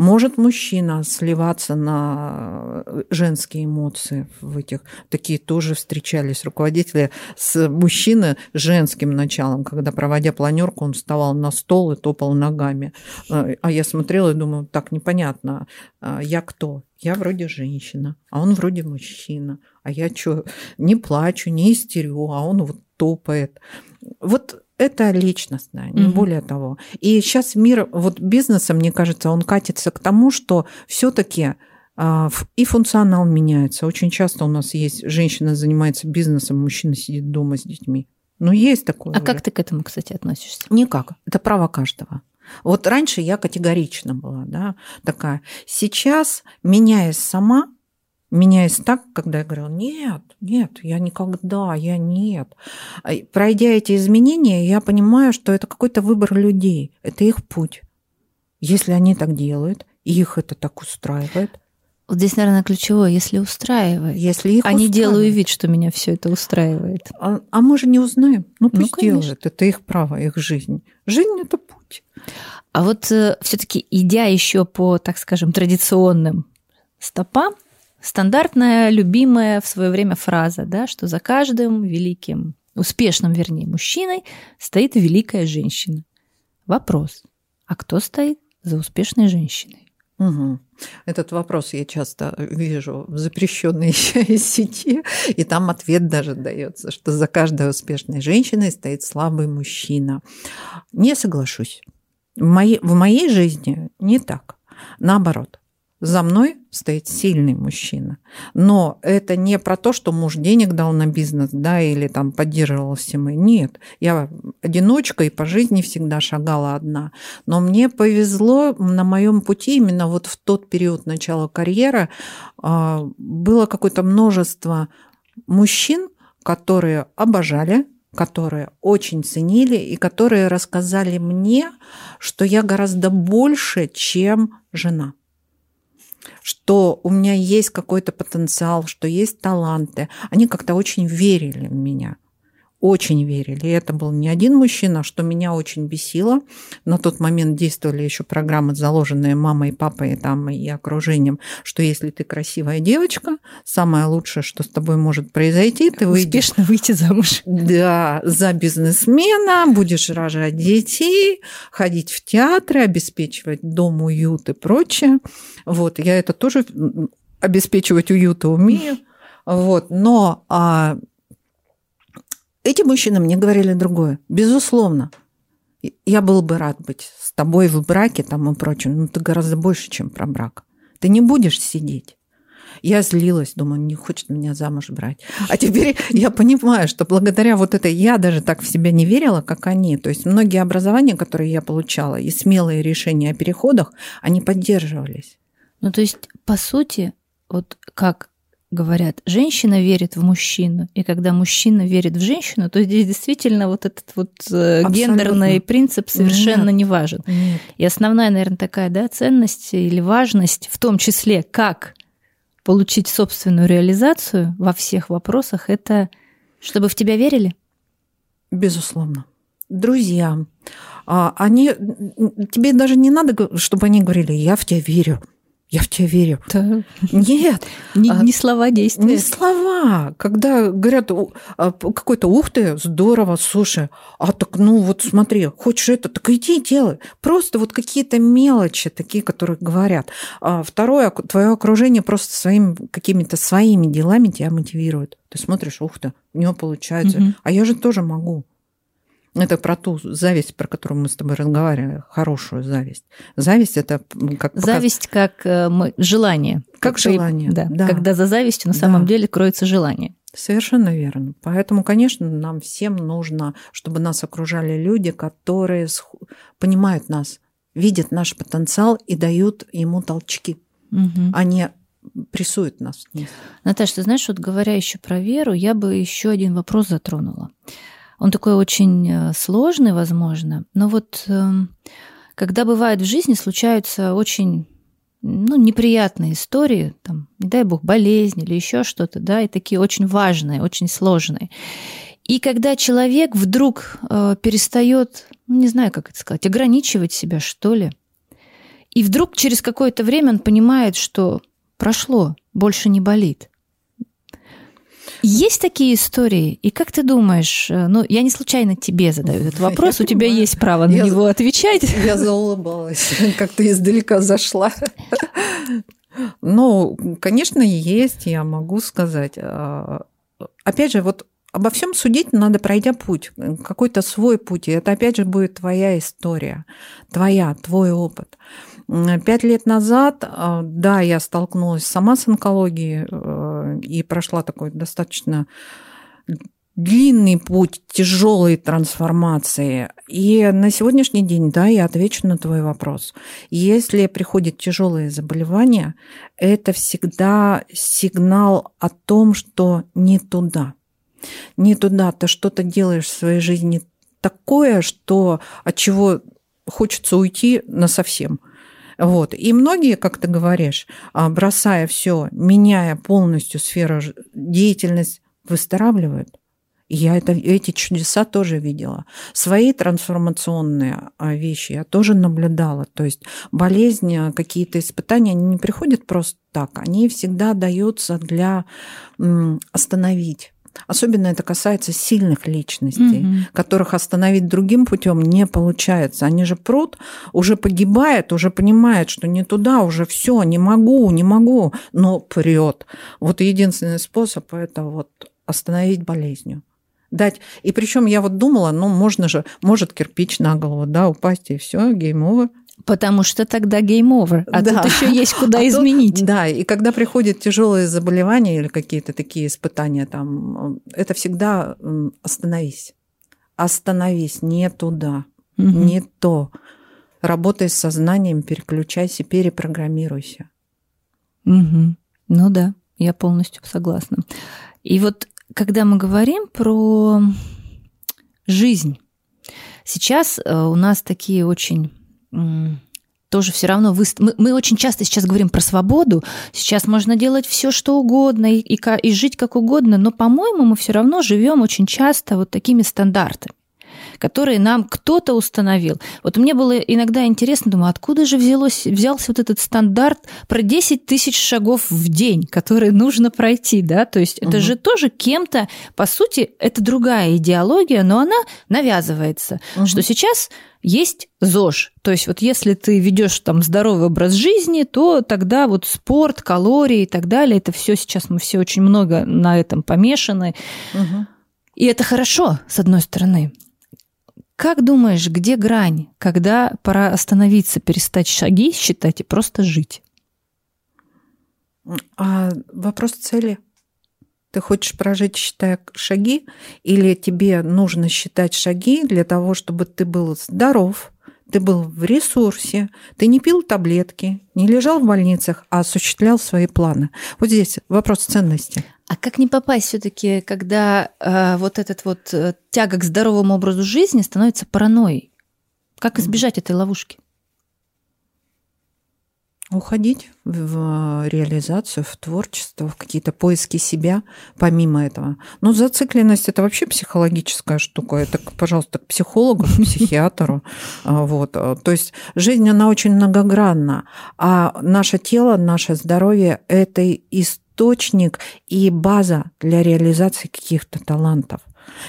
Может мужчина сливаться на женские эмоции в этих. Такие тоже встречались руководители с мужчиной женским началом, когда, проводя планерку, он вставал на стол и топал ногами. А я смотрела и думаю, так непонятно, а я кто? Я вроде женщина, а он вроде мужчина. А я что, не плачу, не истерю, а он вот топает. Вот это личностное, не mm-hmm. более того. И сейчас мир вот бизнеса, мне кажется, он катится к тому, что все-таки а, и функционал меняется. Очень часто у нас есть женщина занимается бизнесом, мужчина сидит дома с детьми. Ну, есть такое. А уже. как ты к этому, кстати, относишься? Никак. Это право каждого. Вот раньше я категорично была, да, такая. Сейчас, меняясь сама, меняясь так, когда я говорила, нет, нет, я никогда, я нет. Пройдя эти изменения, я понимаю, что это какой-то выбор людей, это их путь. Если они так делают, их это так устраивает. Вот здесь, наверное, ключевое, если устраивает. Если их а устраивает. не делаю вид, что меня все это устраивает. А, а мы же не узнаем. Ну, ну пусть ну, делают. Это их право, их жизнь. Жизнь это путь. А вот э, все-таки идя еще по, так скажем, традиционным стопам, Стандартная, любимая в свое время фраза, да, что за каждым великим, успешным, вернее, мужчиной стоит великая женщина. Вопрос, а кто стоит за успешной женщиной? Угу. Этот вопрос я часто вижу в запрещенной сети, и там ответ даже дается, что за каждой успешной женщиной стоит слабый мужчина. Не соглашусь. В моей, в моей жизни не так. Наоборот, за мной стоит сильный мужчина. Но это не про то, что муж денег дал на бизнес, да, или там поддерживал семьи. Нет, я одиночка и по жизни всегда шагала одна. Но мне повезло на моем пути именно вот в тот период начала карьеры а, было какое-то множество мужчин, которые обожали, которые очень ценили и которые рассказали мне, что я гораздо больше, чем жена что у меня есть какой-то потенциал, что есть таланты. Они как-то очень верили в меня очень верили. И это был не один мужчина, что меня очень бесило. На тот момент действовали еще программы, заложенные мамой, папой там, и окружением, что если ты красивая девочка, самое лучшее, что с тобой может произойти, ты выйдешь... Успешно выйти замуж. Да, за бизнесмена, будешь рожать детей, ходить в театры, обеспечивать дом, уют и прочее. Вот, я это тоже обеспечивать уют умею. Вот, но а, эти мужчины мне говорили другое. Безусловно, я был бы рад быть с тобой в браке там и прочем, но ты гораздо больше, чем про брак. Ты не будешь сидеть. Я злилась, думаю, не хочет меня замуж брать. А теперь я понимаю, что благодаря вот этой я даже так в себя не верила, как они. То есть многие образования, которые я получала, и смелые решения о переходах, они поддерживались. Ну, то есть, по сути, вот как говорят, женщина верит в мужчину, и когда мужчина верит в женщину, то здесь действительно вот этот вот э, Абсолютно. гендерный принцип совершенно Нет. не важен. Нет. И основная, наверное, такая да, ценность или важность, в том числе, как получить собственную реализацию во всех вопросах, это чтобы в тебя верили? Безусловно. Друзья, а, они, тебе даже не надо, чтобы они говорили, я в тебя верю, я в тебя верю. Да. Нет. Не, а, не слова действия. Не слова. Когда говорят а, какой-то ух ты, здорово, слушай, а так ну вот смотри, хочешь это, так иди делай. Просто вот какие-то мелочи такие, которые говорят. А второе, твое окружение просто своими какими-то своими делами тебя мотивирует. Ты смотришь, ух ты, у него получается. Угу. А я же тоже могу. Это про ту зависть, про которую мы с тобой разговаривали, хорошую зависть. Зависть это как зависть как э, желание, как, как желание, да, да. Когда за завистью на самом да. деле кроется желание. Совершенно верно. Поэтому, конечно, нам всем нужно, чтобы нас окружали люди, которые понимают нас, видят наш потенциал и дают ему толчки. Угу. Они прессуют нас. Наташа, ты знаешь, вот говоря еще про веру, я бы еще один вопрос затронула. Он такой очень э, сложный, возможно, но вот эм, когда бывает в жизни случаются очень ну, неприятные истории, там, не дай бог, болезнь или еще что-то, да, и такие очень важные, очень сложные. И когда человек вдруг э, перестает, ну, не знаю, как это сказать, ограничивать себя, что ли, и вдруг через какое-то время он понимает, что прошло, больше не болит. Есть такие истории? И как ты думаешь, э, ну, я не случайно тебе задаю этот вопрос, я у тебя есть право на я него за... отвечать. Я заулыбалась, как ты издалека зашла. Ну, конечно, есть, я могу сказать. А, опять же, вот обо всем судить надо, пройдя путь, какой-то свой путь. И это, опять же, будет твоя история, твоя, твой опыт. Пять лет назад, а, да, я столкнулась сама с онкологией э, и прошла такой достаточно длинный путь тяжелой трансформации. И на сегодняшний день, да, я отвечу на твой вопрос. Если приходят тяжелые заболевания, это всегда сигнал о том, что не туда. Не туда. Ты что-то делаешь в своей жизни такое, что от чего хочется уйти на совсем. Вот. И многие, как ты говоришь, а, бросая все, меняя полностью сферу деятельности, выздоравливают. Я это, эти чудеса тоже видела. Свои трансформационные а, вещи я тоже наблюдала. То есть болезни, какие-то испытания, они не приходят просто так. Они всегда даются для остановить Особенно это касается сильных личностей, угу. которых остановить другим путем не получается. Они же прут, уже погибает, уже понимает, что не туда, уже все, не могу, не могу, но прет. Вот единственный способ это вот остановить болезнью дать. И причем я вот думала, ну, можно же, может кирпич на голову, да, упасть, и все, game over. Потому что тогда game over, а да. тут еще есть куда а изменить. Тут, да, и когда приходят тяжелые заболевания или какие-то такие испытания, там, это всегда остановись. Остановись, не туда, угу. не то. Работай с сознанием, переключайся, перепрограммируйся. Угу. Ну да, я полностью согласна. И вот когда мы говорим про жизнь, сейчас э, у нас такие очень тоже все равно вы... мы, мы очень часто сейчас говорим про свободу. Сейчас можно делать все, что угодно и, и, и жить как угодно, но, по-моему, мы все равно живем очень часто вот такими стандартами которые нам кто-то установил. Вот мне было иногда интересно, думаю, откуда же взялось, взялся вот этот стандарт про 10 тысяч шагов в день, которые нужно пройти, да, то есть это угу. же тоже кем-то, по сути, это другая идеология, но она навязывается, угу. что сейчас есть ЗОЖ. То есть вот если ты ведешь там здоровый образ жизни, то тогда вот спорт, калории и так далее, это все сейчас мы все очень много на этом помешаны. Угу. И это хорошо, с одной стороны. Как думаешь, где грань, когда пора остановиться, перестать шаги считать и просто жить? А вопрос цели. Ты хочешь прожить, считая шаги, или тебе нужно считать шаги для того, чтобы ты был здоров, ты был в ресурсе, ты не пил таблетки, не лежал в больницах, а осуществлял свои планы. Вот здесь вопрос ценности. А как не попасть все-таки, когда э, вот этот вот э, тяга к здоровому образу жизни становится паранойей? Как избежать этой ловушки? Уходить в реализацию, в творчество, в какие-то поиски себя помимо этого. Но зацикленность – это вообще психологическая штука. Это, пожалуйста, к психологу, к психиатру. А, вот. То есть жизнь, она очень многогранна. А наше тело, наше здоровье – это история источник и база для реализации каких-то талантов.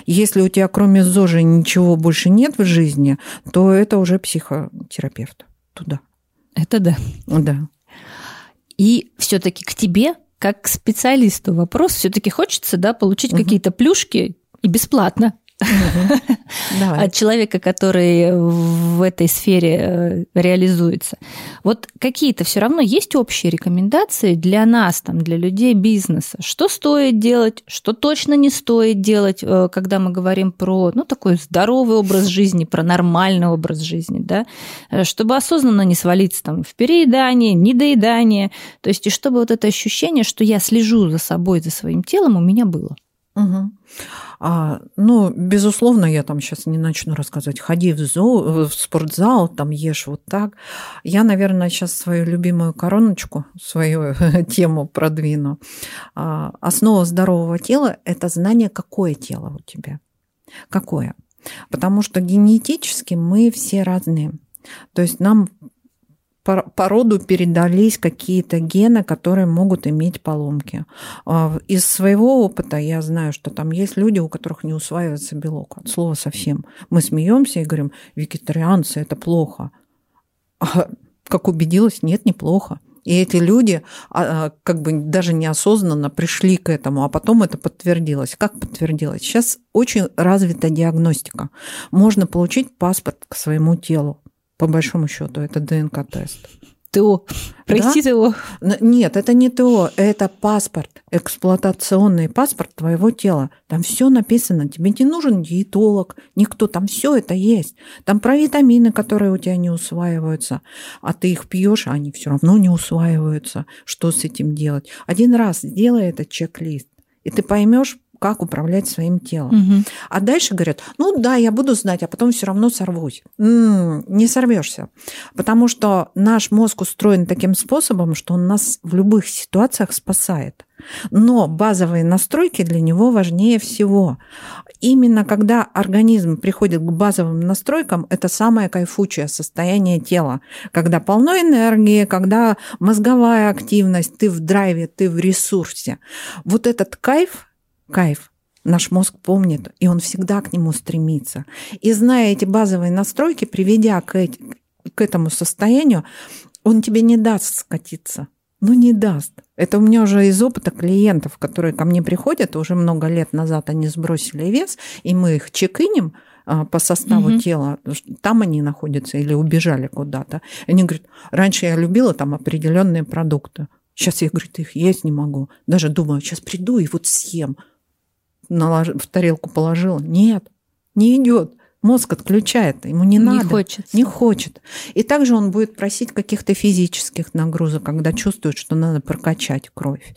Если у тебя кроме ЗОЖа ничего больше нет в жизни, то это уже психотерапевт туда. Это да. Да. И все-таки к тебе, как к специалисту, вопрос все-таки хочется, да, получить угу. какие-то плюшки и бесплатно. От человека, который в этой сфере э, реализуется. Вот какие-то все равно есть общие рекомендации для нас, там, для людей бизнеса, что стоит делать, что точно не стоит делать, э, когда мы говорим про ну, такой здоровый образ жизни, про нормальный образ жизни, да, э, чтобы осознанно не свалиться там в переедание, недоедание, то есть и чтобы вот это ощущение, что я слежу за собой, за своим телом, у меня было. Угу. А, ну, безусловно, я там сейчас не начну рассказывать, ходи в, зо, в спортзал, там ешь вот так. Я, наверное, сейчас свою любимую короночку, свою тему продвину. А, основа здорового тела – это знание, какое тело у тебя. Какое? Потому что генетически мы все разные. То есть нам по роду передались какие-то гены, которые могут иметь поломки. А, из своего опыта я знаю, что там есть люди, у которых не усваивается белок. От слова совсем. Мы смеемся и говорим, вегетарианцы это плохо. А как убедилась, нет, неплохо. И эти люди а, а, как бы даже неосознанно пришли к этому, а потом это подтвердилось. Как подтвердилось? Сейчас очень развита диагностика. Можно получить паспорт к своему телу по большому счету, это ДНК-тест. ТО. Прости, да? ТО. Нет, это не ТО, это паспорт, эксплуатационный паспорт твоего тела. Там все написано. Тебе не нужен диетолог, никто. Там все это есть. Там про витамины, которые у тебя не усваиваются, а ты их пьешь, а они все равно не усваиваются. Что с этим делать? Один раз сделай этот чек-лист, и ты поймешь, как управлять своим телом. Угу. А дальше говорят, ну да, я буду знать, а потом все равно сорвусь. М-м, не сорвешься, потому что наш мозг устроен таким способом, что он нас в любых ситуациях спасает. Но базовые настройки для него важнее всего. Именно когда организм приходит к базовым настройкам, это самое кайфучее состояние тела. Когда полно энергии, когда мозговая активность, ты в драйве, ты в ресурсе. Вот этот кайф кайф. Наш мозг помнит, и он всегда к нему стремится. И зная эти базовые настройки, приведя к, эти, к этому состоянию, он тебе не даст скатиться. Ну, не даст. Это у меня уже из опыта клиентов, которые ко мне приходят, уже много лет назад они сбросили вес, и мы их чекинем а, по составу угу. тела, там они находятся или убежали куда-то. Они говорят, раньше я любила там определенные продукты. Сейчас я, говорит, их есть не могу. Даже думаю, сейчас приду и вот съем в тарелку положила. Нет, не идет. Мозг отключает, ему не, надо. Не хочет. Не хочет. И также он будет просить каких-то физических нагрузок, когда чувствует, что надо прокачать кровь.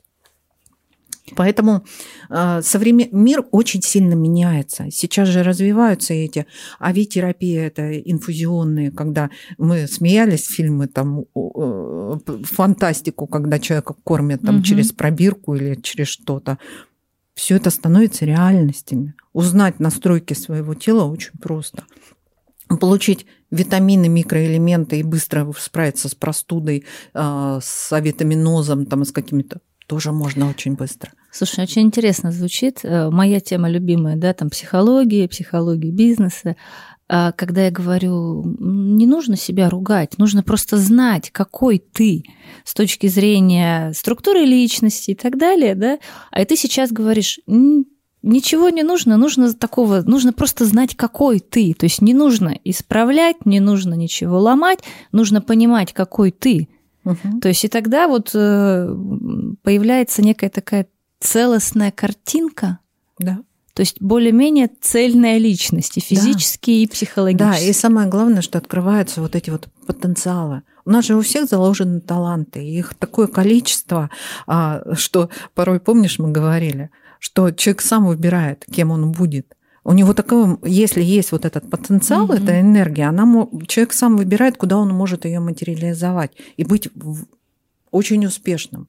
Поэтому э, современ... мир очень сильно меняется. Сейчас же развиваются эти авитерапии, это инфузионные, когда мы смеялись фильмы там э, фантастику, когда человека кормят там угу. через пробирку или через что-то все это становится реальностями. Узнать настройки своего тела очень просто. Получить витамины, микроэлементы и быстро справиться с простудой, а, с авитаминозом, там, с какими-то тоже можно очень быстро. Слушай, очень интересно звучит. Э, моя тема любимая, да, там психология, психология бизнеса. А, когда я говорю, не нужно себя ругать, нужно просто знать, какой ты с точки зрения структуры личности и так далее, да, а ты сейчас говоришь, ничего не нужно, нужно такого, нужно просто знать, какой ты, то есть не нужно исправлять, не нужно ничего ломать, нужно понимать, какой ты. Угу. То есть и тогда вот э, появляется некая такая целостная картинка, да то есть более-менее цельная личность, и физически, да. и психологически. Да, и самое главное, что открываются вот эти вот потенциалы. У нас же у всех заложены таланты, их такое количество, а, что порой, помнишь, мы говорили, что человек сам выбирает, кем он будет. У него такое, если есть вот этот потенциал, mm-hmm. эта энергия, она, человек сам выбирает, куда он может ее материализовать и быть очень успешным.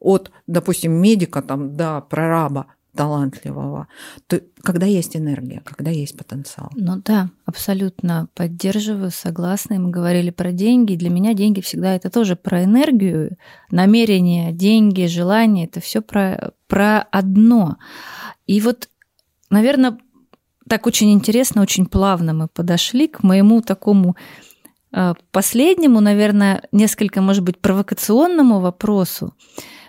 От, допустим, медика там, до прораба талантливого, то когда есть энергия, когда есть потенциал. Ну да, абсолютно поддерживаю, согласна. И мы говорили про деньги. Для меня деньги всегда это тоже про энергию, намерение, деньги, желание. Это все про, про одно. И вот, наверное, так очень интересно, очень плавно мы подошли к моему такому э, последнему, наверное, несколько, может быть, провокационному вопросу.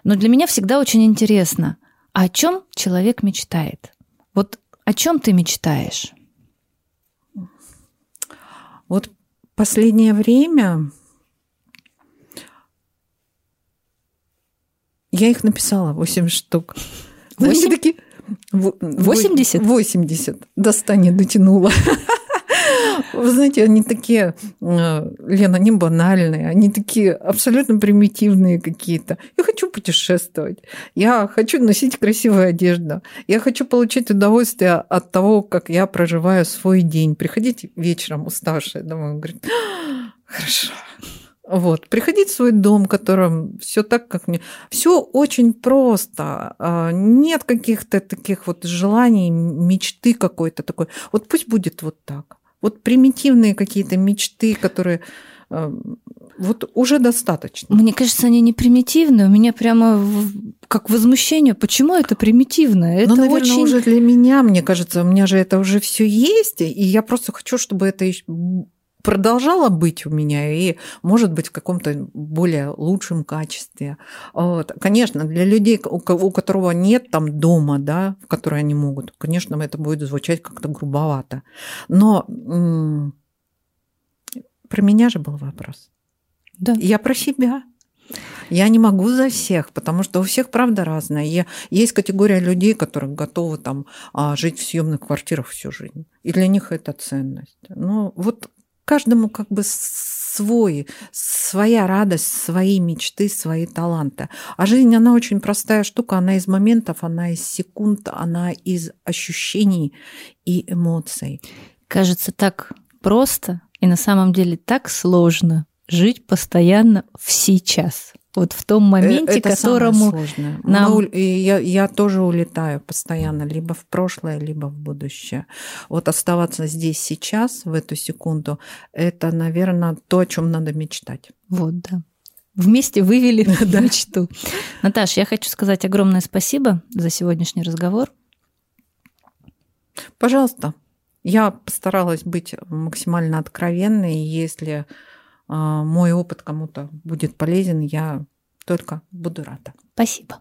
Но для меня всегда очень интересно – о чем человек мечтает? Вот О чем ты мечтаешь? Вот последнее время я их написала 8 штук. 8? такие... 80? 80. До 100 не дотянула. Вы знаете, они такие, э, Лена, они банальные, они такие абсолютно примитивные какие-то. Я хочу путешествовать, я хочу носить красивую одежду, я хочу получить удовольствие от того, как я проживаю свой день. Приходить вечером уставшая домой, говорит, хорошо, вот, приходить в свой дом, в котором все так, как мне. Все очень просто. А, нет каких-то таких вот желаний, мечты какой-то такой. Вот пусть будет вот так. Вот примитивные какие-то мечты, которые э, вот уже достаточно. Мне кажется, они не примитивные. У меня прямо как возмущение. Почему это примитивно? Ну, это ну, наверное, очень... уже для меня, мне кажется, у меня же это уже все есть, и я просто хочу, чтобы это продолжало быть у меня и, может быть, в каком-то более лучшем качестве. Вот. Конечно, для людей, у которого нет там дома, да, в который они могут, конечно, это будет звучать как-то грубовато. Но про меня же был вопрос. Да. Я про себя. Я не могу за всех, потому что у всех правда разная. есть категория людей, которые готовы там а, жить в съемных квартирах всю жизнь. И для них это ценность. Ну, вот каждому как бы свой, своя радость, свои мечты, свои таланты. А жизнь, она очень простая штука, она из моментов, она из секунд, она из ощущений и эмоций. Кажется так просто и на самом деле так сложно жить постоянно в сейчас вот в том э, моменте, это которому нам... Мы, я, я тоже улетаю постоянно, либо в прошлое, либо в будущее. Вот оставаться здесь сейчас, в эту секунду, это, наверное, то, о чем надо мечтать. Вот, да. Вместе вывели мечту. Наташ, я хочу сказать огромное спасибо за сегодняшний разговор. Пожалуйста. Я постаралась быть максимально откровенной. Если мой опыт кому-то будет полезен, я только буду рада. Спасибо.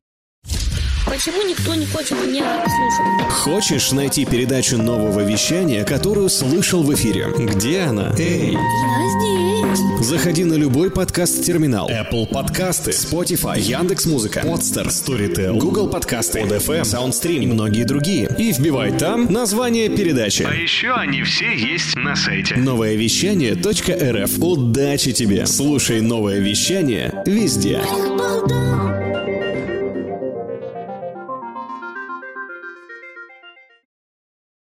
Почему никто не хочет меня слушать? Хочешь найти передачу нового вещания, которую слышал в эфире? Где она? Эй! Я здесь. Заходи на любой подкаст-терминал. Apple подкасты, Spotify, Яндекс.Музыка, Podster, Storytel, Google подкасты, ODFM, SoundStream и многие другие. И вбивай там название передачи. А еще они все есть на сайте. Новое вещание .рф. Удачи тебе! Слушай новое вещание везде. Балда.